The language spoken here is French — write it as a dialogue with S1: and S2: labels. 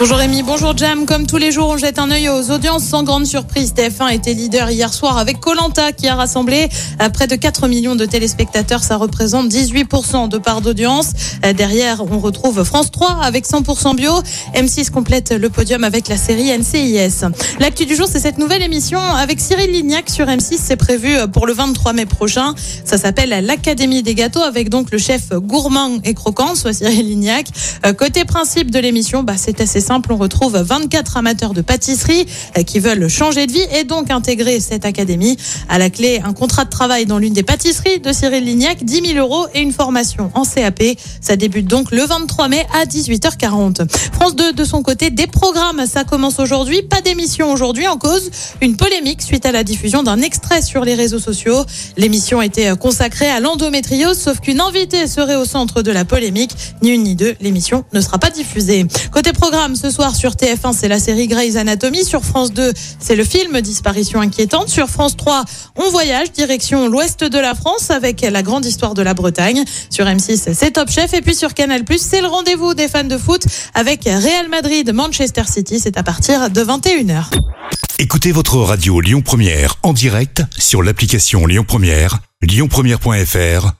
S1: Bonjour Rémi, bonjour Jam. Comme tous les jours, on jette un œil aux audiences sans grande surprise. TF1 était leader hier soir avec Colanta qui a rassemblé euh, près de 4 millions de téléspectateurs. Ça représente 18% de part d'audience. Euh, Derrière, on retrouve France 3 avec 100% bio. M6 complète le podium avec la série NCIS. L'actu du jour, c'est cette nouvelle émission avec Cyril Lignac sur M6. C'est prévu pour le 23 mai prochain. Ça s'appelle l'Académie des gâteaux avec donc le chef gourmand et croquant, soit Cyril Lignac. Euh, Côté principe de l'émission, bah, c'est assez simple. On retrouve 24 amateurs de pâtisserie euh, qui veulent changer de vie et donc intégrer cette académie. À la clé, un contrat de travail dans l'une des pâtisseries de Cyril Lignac, 10 000 euros et une formation en CAP. Ça débute donc le 23 mai à 18h40. France 2, de son côté, des programmes. Ça commence aujourd'hui. Pas d'émission aujourd'hui en cause. Une polémique suite à la diffusion d'un extrait sur les réseaux sociaux. L'émission était consacrée à l'endométriose, sauf qu'une invitée serait au centre de la polémique. Ni une ni deux, l'émission ne sera pas diffusée. Côté programme, ce soir sur TF1, c'est la série Grey's Anatomy. Sur France 2, c'est le film Disparition inquiétante. Sur France 3, on voyage direction l'ouest de la France avec la grande histoire de la Bretagne. Sur M6, c'est Top Chef. Et puis sur Canal+, c'est le rendez-vous des fans de foot avec Real Madrid, Manchester City. C'est à partir de 21h.
S2: Écoutez votre radio Lyon Première en direct sur l'application Lyon Première, lyonpremière.fr